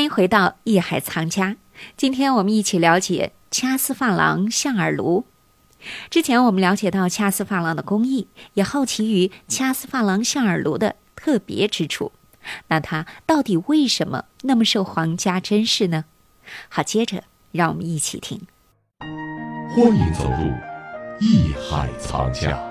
欢迎回到艺海藏家。今天我们一起了解掐丝珐琅象耳炉。之前我们了解到掐丝珐琅的工艺，也好奇于掐丝珐琅象耳炉的特别之处。那它到底为什么那么受皇家珍视呢？好，接着让我们一起听。欢迎走入艺海藏家。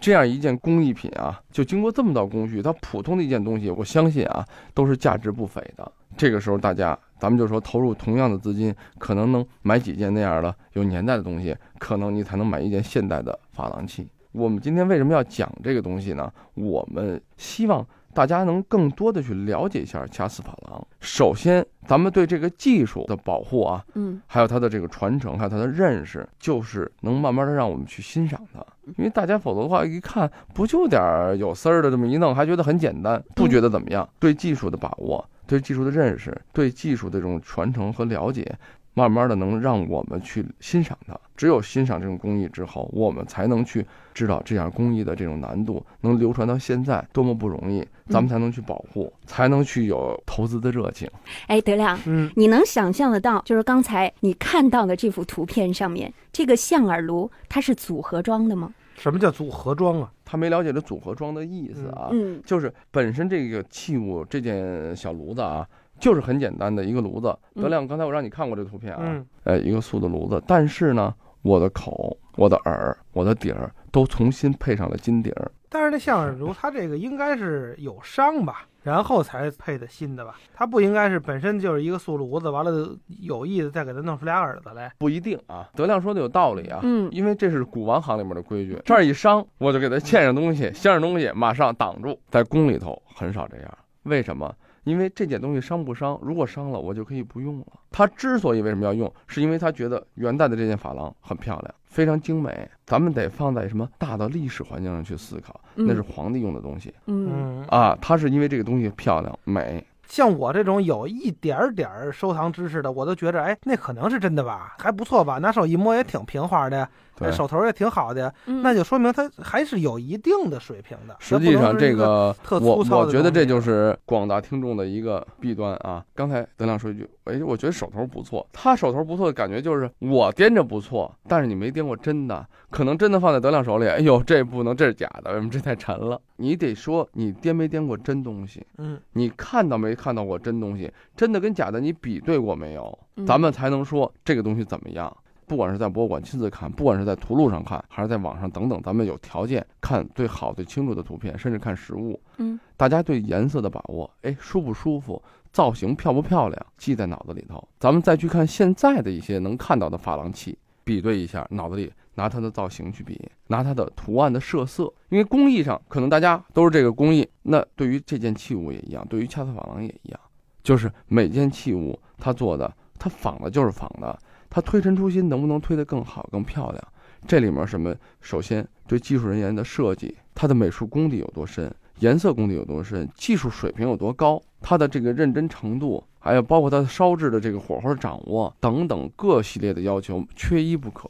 这样一件工艺品啊，就经过这么道工序，它普通的一件东西，我相信啊，都是价值不菲的。这个时候，大家咱们就说，投入同样的资金，可能能买几件那样的有年代的东西，可能你才能买一件现代的珐琅器。我们今天为什么要讲这个东西呢？我们希望。大家能更多的去了解一下掐丝珐琅。首先，咱们对这个技术的保护啊，嗯，还有它的这个传承，还有它的认识，就是能慢慢的让我们去欣赏它。因为大家否则的话，一看不就点儿有丝儿的这么一弄，还觉得很简单，不觉得怎么样。对技术的把握，对技术的认识，对技术的这种传承和了解。慢慢的能让我们去欣赏它，只有欣赏这种工艺之后，我们才能去知道这样工艺的这种难度能流传到现在多么不容易，咱们才能去保护，才能去有投资的热情。哎，德亮，嗯，你能想象得到，就是刚才你看到的这幅图片上面这个象耳炉，它是组合装的吗？什么叫组合装啊？他没了解这组合装的意思啊，嗯，就是本身这个器物这件小炉子啊。就是很简单的一个炉子，德亮，刚才我让你看过这图片啊，呃，一个素的炉子，但是呢，我的口、我的耳、我的底儿都重新配上了金底儿。但是那象耳炉它这个应该是有伤吧，然后才配的新的吧？它不应该是本身就是一个素炉子，完了有意的再给它弄出俩耳朵来？不一定啊，德亮说的有道理啊，嗯，因为这是古玩行里面的规矩，这儿一伤我就给它嵌上东西，镶上东西，马上挡住。在宫里头很少这样，为什么？因为这件东西伤不伤？如果伤了，我就可以不用了。他之所以为什么要用，是因为他觉得元代的这件珐琅很漂亮，非常精美。咱们得放在什么大的历史环境上去思考，那是皇帝用的东西。嗯啊，他是因为这个东西漂亮美。像我这种有一点点收藏知识的，我都觉着，哎，那可能是真的吧，还不错吧？拿手一摸也挺平滑的。手头也挺好的，那就说明他还是有一定的水平的。实际上，这个我我觉得这就是广大听众的一个弊端啊。刚才德亮说一句，哎，我觉得手头不错。他手头不错的感觉就是我掂着不错，但是你没掂过真的，可能真的放在德亮手里，哎呦，这不能，这是假的，为什么这太沉了？你得说你掂没掂过真东西，嗯，你看到没看到过真东西？真的跟假的你比对过没有？咱们才能说这个东西怎么样。不管是在博物馆亲自看，不管是在图录上看，还是在网上等等，咱们有条件看最好最清楚的图片，甚至看实物。嗯，大家对颜色的把握，哎，舒不舒服，造型漂不漂亮，记在脑子里头。咱们再去看现在的一些能看到的珐琅器，比对一下，脑子里拿它的造型去比，拿它的图案的设色，因为工艺上可能大家都是这个工艺，那对于这件器物也一样，对于掐丝珐琅也一样，就是每件器物它做的，它仿的就是仿的。它推陈出新能不能推得更好、更漂亮？这里面什么？首先对技术人员的设计，他的美术功底有多深，颜色功底有多深，技术水平有多高，他的这个认真程度，还有包括他烧制的这个火候掌握等等各系列的要求，缺一不可。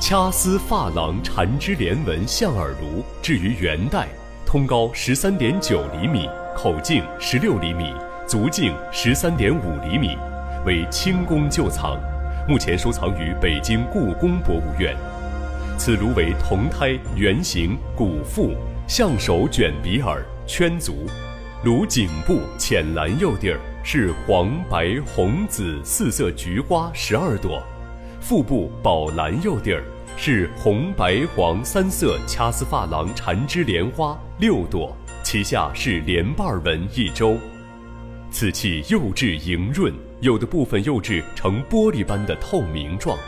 掐丝珐琅缠枝莲纹象耳炉，至于元代。通高十三点九厘米，口径十六厘米，足径十三点五厘米，为清宫旧藏，目前收藏于北京故宫博物院。此炉为铜胎圆形古腹象首卷鼻耳圈足，炉颈部浅蓝釉底儿是黄白红紫四色菊花十二朵，腹部宝蓝釉底儿。是红白黄三色掐丝珐琅缠枝莲花六朵，其下是莲瓣纹一周。此器釉质莹润，有的部分釉质呈玻璃般的透明状，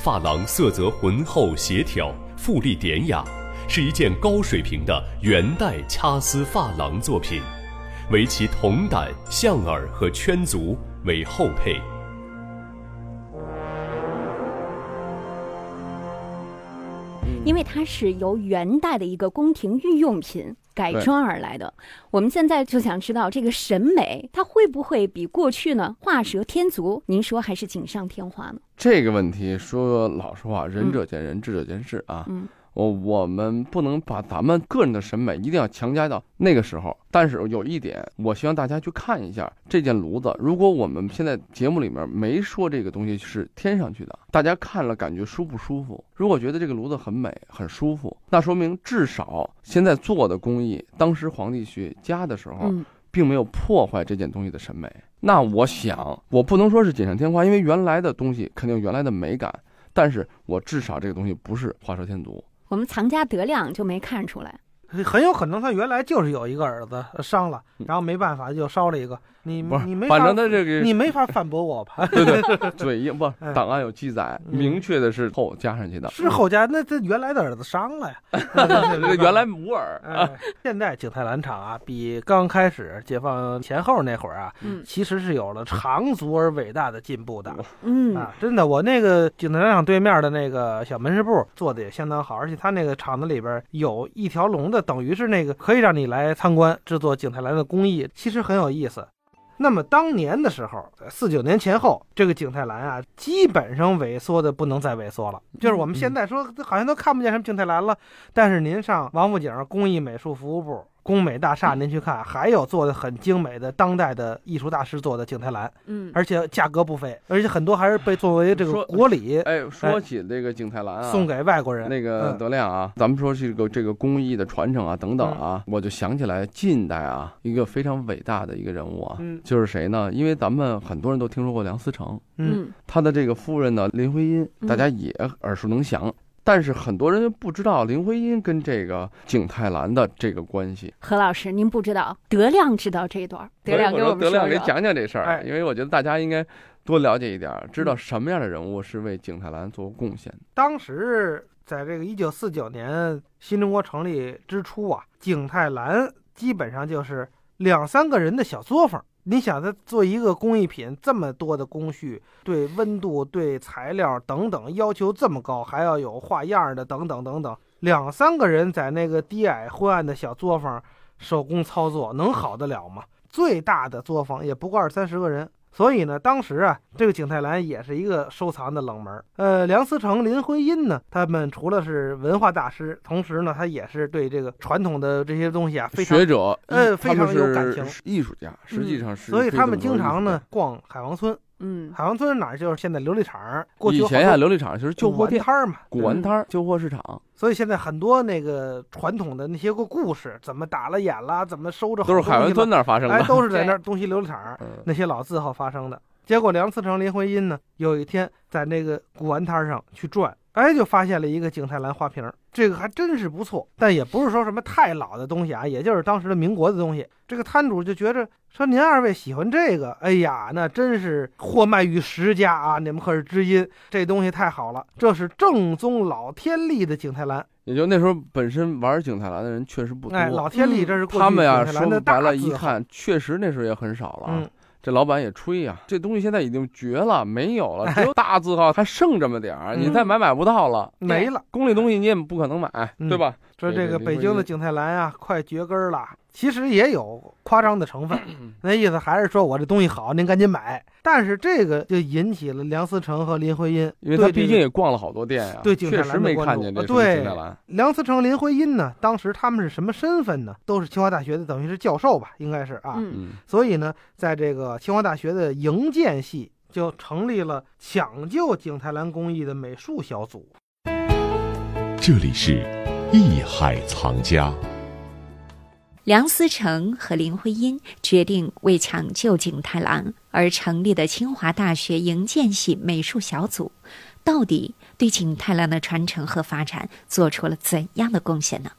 珐琅色泽浑厚协调，富丽典雅，是一件高水平的元代掐丝珐琅作品，为其铜胆、象耳和圈足为后配。因为它是由元代的一个宫廷御用品改装而来的。我们现在就想知道，这个审美它会不会比过去呢画蛇添足？您说还是锦上添花呢？这个问题说老实话，仁者见仁，智者见智啊。嗯。我我们不能把咱们个人的审美一定要强加到那个时候，但是有一点，我希望大家去看一下这件炉子。如果我们现在节目里面没说这个东西是添上去的，大家看了感觉舒不舒服？如果觉得这个炉子很美很舒服，那说明至少现在做的工艺，当时皇帝去加的时候，并没有破坏这件东西的审美。那我想，我不能说是锦上添花，因为原来的东西肯定有原来的美感，但是我至少这个东西不是画蛇添足。我们藏家德亮就没看出来，很有可能他原来就是有一个儿子伤了，然后没办法就烧了一个。你你没反正他这个你没法反驳我吧？对对，嘴硬不？档案有记载，明确的是后加上去的，是后加。那这原来的儿子伤了呀？原来无耳。现在景泰蓝厂啊，比刚开始解放前后那会儿啊，其实是有了长足而伟大的进步的。嗯啊，真的，我那个景泰蓝厂对面的那个小门市部做的也相当好，而且他那个厂子里边有一条龙的，等于是那个可以让你来参观制作景泰蓝的工艺，其实很有意思。那么当年的时候，四九年前后，这个景泰蓝啊，基本上萎缩的不能再萎缩了。就是我们现在说，好像都看不见什么景泰蓝了。但是您上王府井工艺美术服务部。工美大厦，您去看，还有做的很精美的当代的艺术大师做的景泰蓝，嗯，而且价格不菲，而且很多还是被作为这个国礼。哎，说起这个景泰蓝啊，送给外国人。那个德亮啊，咱们说这个这个工艺的传承啊，等等啊，我就想起来近代啊一个非常伟大的一个人物啊，就是谁呢？因为咱们很多人都听说过梁思成，嗯，他的这个夫人呢林徽因，大家也耳熟能详。但是很多人不知道林徽因跟这个景泰蓝的这个关系。何老师，您不知道，德亮知道这一段。德亮给我们德亮给讲讲这事儿，因为我觉得大家应该多了解一点，知道什么样的人物是为景泰蓝做过贡献。当时在这个一九四九年新中国成立之初啊，景泰蓝基本上就是两三个人的小作坊。你想，他做一个工艺品，这么多的工序，对温度、对材料等等要求这么高，还要有画样的等等等等，两三个人在那个低矮昏暗的小作坊手工操作，能好得了吗？最大的作坊也不过二三十个人。所以呢，当时啊，这个景泰蓝也是一个收藏的冷门。呃，梁思成、林徽因呢，他们除了是文化大师，同时呢，他也是对这个传统的这些东西啊，非常学者，呃，非常有感情。艺术家，实际上是。所以他们经常呢逛海王村。嗯，海王村哪儿就是现在琉璃厂？过去以前呀，琉璃厂就是旧货摊儿嘛，古玩摊儿、旧货市场。所以现在很多那个传统的那些个故事，怎么打了眼了，怎么收着，都是海王村那儿发生的，哎，都是在那儿东西琉璃厂那些老字号发生的。结果梁思成、林徽因呢，有一天在那个古玩摊上去转，哎，就发现了一个景泰蓝花瓶，这个还真是不错，但也不是说什么太老的东西啊，也就是当时的民国的东西。这个摊主就觉着说：“您二位喜欢这个，哎呀，那真是货卖于十家啊！你们可是知音，这东西太好了，这是正宗老天利的景泰蓝。”也就那时候本身玩景泰蓝的人确实不多，哎，老天利这是他们呀，说白了，一看确实那时候也很少了。嗯。这老板也吹呀，这东西现在已经绝了，没有了，只有大字号还剩这么点儿，你再买买不到了，没了。宫里东西你也不可能买，对吧？说这个北京的景泰蓝啊，快绝根了。其实也有夸张的成分，那意思还是说我这东西好，您赶紧买。但是这个就引起了梁思成和林徽因，因为他毕竟也逛了好多店呀，对景泰蓝没看见这对，蓝。梁思成、林徽因呢，当时他们是什么身份呢？都是清华大学的，等于是教授吧，应该是啊。嗯。所以呢，在这个清华大学的营建系就成立了抢救景泰蓝工艺的美术小组。这里是艺海藏家。梁思成和林徽因决定为抢救景泰蓝而成立的清华大学营建系美术小组，到底对景泰蓝的传承和发展做出了怎样的贡献呢？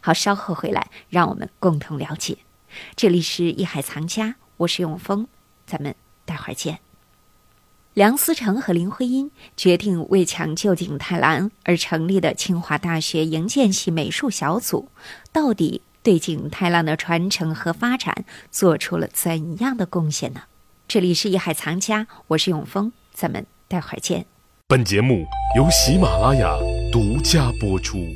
好，稍后回来让我们共同了解。这里是艺海藏家，我是永峰，咱们待会儿见。梁思成和林徽因决定为抢救景泰蓝而成立的清华大学营建系美术小组，到底？对景泰蓝的传承和发展做出了怎样的贡献呢？这里是艺海藏家，我是永峰，咱们待会儿见。本节目由喜马拉雅独家播出。